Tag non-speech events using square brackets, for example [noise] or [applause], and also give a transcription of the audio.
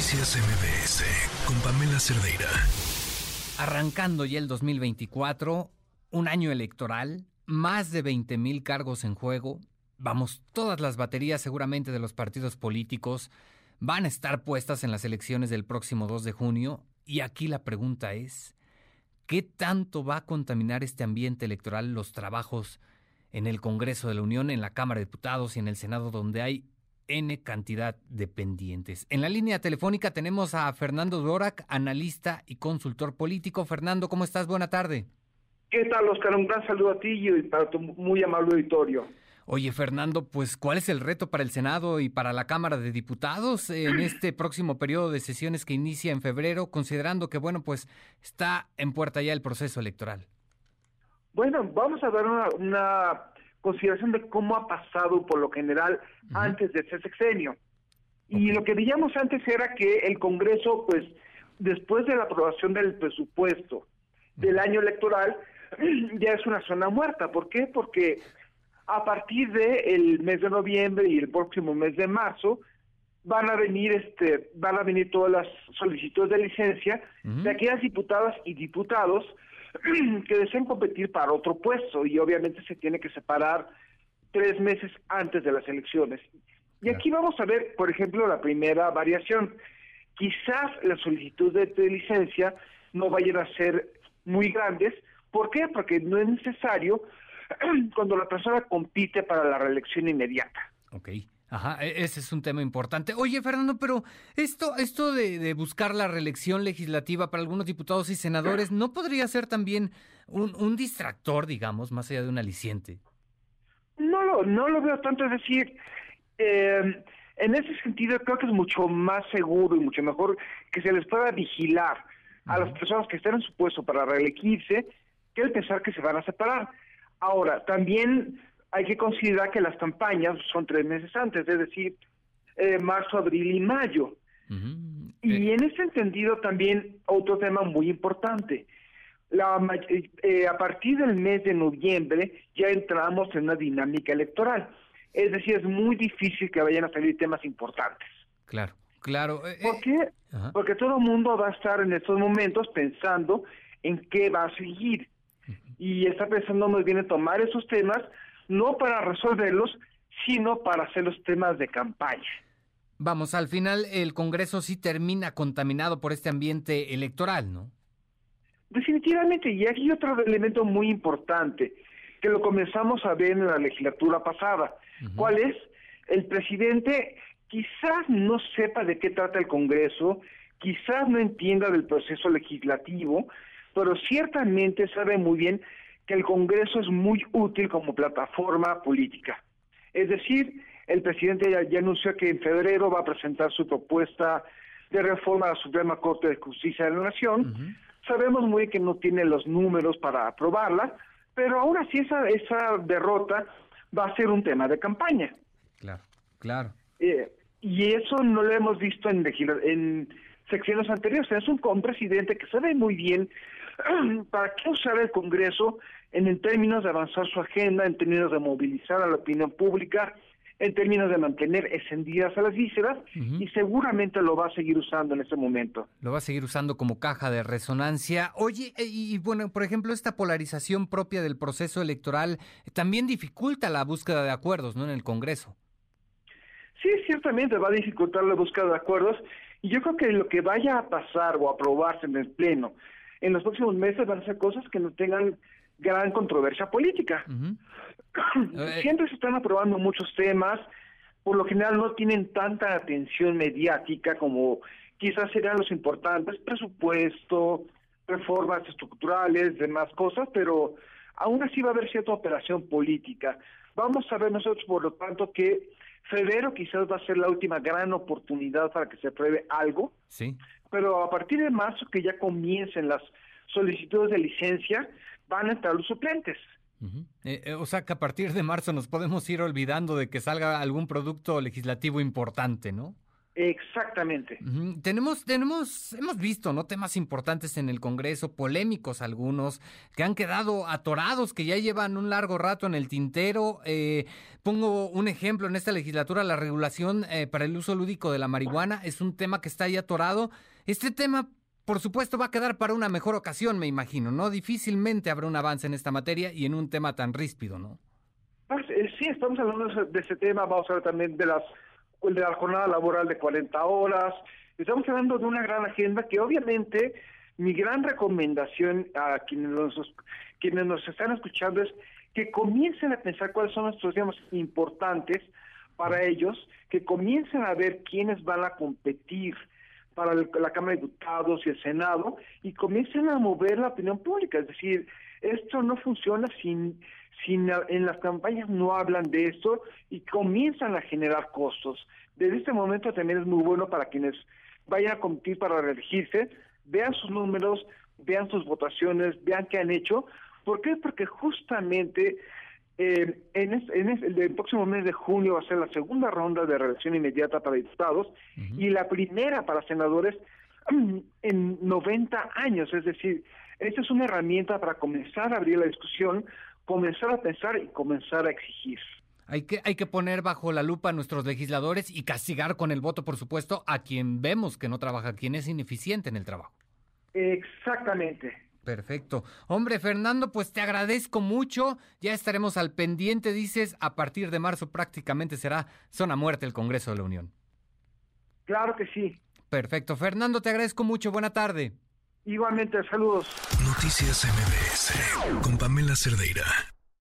Noticias MBS con Pamela Cerdeira. Arrancando ya el 2024, un año electoral, más de 20 mil cargos en juego. Vamos, todas las baterías seguramente de los partidos políticos van a estar puestas en las elecciones del próximo 2 de junio. Y aquí la pregunta es, ¿qué tanto va a contaminar este ambiente electoral los trabajos en el Congreso de la Unión, en la Cámara de Diputados y en el Senado, donde hay N cantidad de pendientes. En la línea telefónica tenemos a Fernando Dorak, analista y consultor político. Fernando, ¿cómo estás? Buena tarde. ¿Qué tal, Oscar? Un gran saludo a ti y para tu muy amable auditorio. Oye, Fernando, pues ¿cuál es el reto para el Senado y para la Cámara de Diputados en [clears throat] este próximo periodo de sesiones que inicia en febrero, considerando que, bueno, pues está en puerta ya el proceso electoral? Bueno, vamos a dar una consideración de cómo ha pasado por lo general antes de ese sexenio. Y lo que veíamos antes era que el Congreso, pues, después de la aprobación del presupuesto del año electoral, [clears throat] ya es una zona muerta. ¿Por qué? Porque a partir del mes de noviembre y el próximo mes de marzo van a venir este van a venir todas las solicitudes de licencia de aquellas diputadas y diputados [clears throat] que deseen competir para otro puesto y obviamente se tiene que separar tres meses antes de las elecciones. Y aquí vamos a ver, por ejemplo, la primera variación. Quizás las solicitudes de, licencia no vayan a ser muy grandes. ¿Por qué? Porque no es necesario [clears throat] cuando la persona compite para la reelección inmediata. Okay. Ajá, e-, ese es un tema importante. Oye, Fernando, pero esto, esto de, buscar la reelección legislativa para algunos diputados y senadores, ¿no podría ser también un, distractor, digamos, más allá de un aliciente? No lo, no lo veo tanto, es decir, eh, en ese sentido creo que es mucho más seguro y mucho mejor que se les pueda vigilar a las personas que están en su puesto para reelegirse que el pensar que se van a separar. Ahora, también hay que considerar que las campañas son tres meses antes, es decir, eh, marzo, abril y mayo. Y en ese entendido también otro tema muy importante. La, eh, a partir del mes de noviembre ya entramos en una dinámica electoral. Es decir, es muy difícil que vayan a salir temas importantes. Claro, claro. Eh, ¿Por qué? Porque todo el mundo va a estar en estos momentos pensando en qué va a seguir. Y está pensando muy bien en tomar esos temas no para resolverlos, sino para hacer los temas de campaña. Vamos, al final el Congreso sí termina contaminado por este ambiente electoral, ¿no? Definitivamente, y aquí hay otro elemento muy importante, que lo comenzamos a ver en la legislatura pasada. ¿Cuál es? El presidente quizás no sepa de qué trata el Congreso, quizás no entienda del proceso legislativo, pero ciertamente sabe muy bien que el Congreso es muy útil como plataforma política. Es decir, el presidente ya, anunció que en febrero va a presentar su propuesta de reforma a la Suprema Corte de Justicia de la Nación. Sabemos muy bien que no tiene los números para aprobarla, pero aún así esa, esa derrota va a ser un tema de campaña. Claro, claro. Eh, y eso no lo hemos visto en, en secciones anteriores. Es un, un presidente que sabe muy bien [clears throat] para qué usar el Congreso en, términos de avanzar su agenda, en términos de movilizar a la opinión pública, en términos de mantener encendidas a las vísceras y seguramente lo va a seguir usando en este momento. Lo va a seguir usando como caja de resonancia. Oye, eh, y, bueno, por ejemplo, esta polarización propia del proceso electoral también dificulta la búsqueda de acuerdos, ¿no? En el Congreso. Sí, ciertamente va a dificultar la búsqueda de acuerdos y yo creo que lo que vaya a pasar o aprobarse en el Pleno en los próximos meses van a ser cosas que no tengan gran controversia política. [clears throat] Eh, Siempre se están aprobando muchos temas, por lo general no tienen tanta atención mediática como quizás serían los importantes, presupuesto, reformas estructurales, demás cosas, pero aún así va a haber cierta operación política. Vamos a ver nosotros, por lo tanto, que febrero quizás va a ser la última gran oportunidad para que se apruebe algo. Sí. Pero a partir de marzo, que ya comiencen las solicitudes de licencia, van a entrar los suplentes. Eh, eh, o sea que a partir de marzo nos podemos ir olvidando de que salga algún producto legislativo importante, ¿no? Exactamente. Tenemos, tenemos, hemos visto, ¿no? Temas importantes en el Congreso, polémicos algunos, que han quedado atorados, que ya llevan un largo rato en el tintero. Eh, pongo un ejemplo en esta legislatura, la regulación eh, para el uso lúdico de la marihuana es un tema que está ahí atorado. Este tema, por supuesto, va a quedar para una mejor ocasión, me imagino, ¿no? Difícilmente habrá un avance en esta materia y en un tema tan ríspido, ¿no? Pues, eh, sí, estamos hablando de ese tema, vamos a hablar también de las de la jornada laboral de 40 horas. Estamos hablando de una gran agenda que obviamente mi gran recomendación a quienes nos, quienes nos están escuchando es que comiencen a pensar cuáles son nuestros temas importantes para ellos, que comiencen a ver quiénes van a competir para la Cámara de Diputados y el Senado y comiencen a mover la opinión pública. Es decir, esto no funciona sin si en las campañas no hablan de esto y comienzan a generar costos. Desde este momento también es muy bueno para quienes vayan a competir para reelegirse, vean sus números, vean sus votaciones, vean qué han hecho. ¿Por qué? Porque justamente eh, en, el próximo mes de junio va a ser la segunda ronda de reelección inmediata para diputados y la primera para senadores [clears throat] en 90 años. Es decir, esta es una herramienta para comenzar a abrir la discusión comenzar a pensar y comenzar a exigir. Hay que, hay que poner bajo la lupa a nuestros legisladores y castigar con el voto, por supuesto, a quien vemos que no trabaja, quien es ineficiente en el trabajo. Exactamente. Perfecto. Hombre, Fernando, pues te agradezco mucho. Ya estaremos al pendiente, dices, a partir de marzo prácticamente será zona muerte el Congreso de la Unión. Claro que sí. Perfecto. Fernando, te agradezco mucho. Buena tarde. Igualmente, saludos. Noticias MBS con Pamela Cerdeira.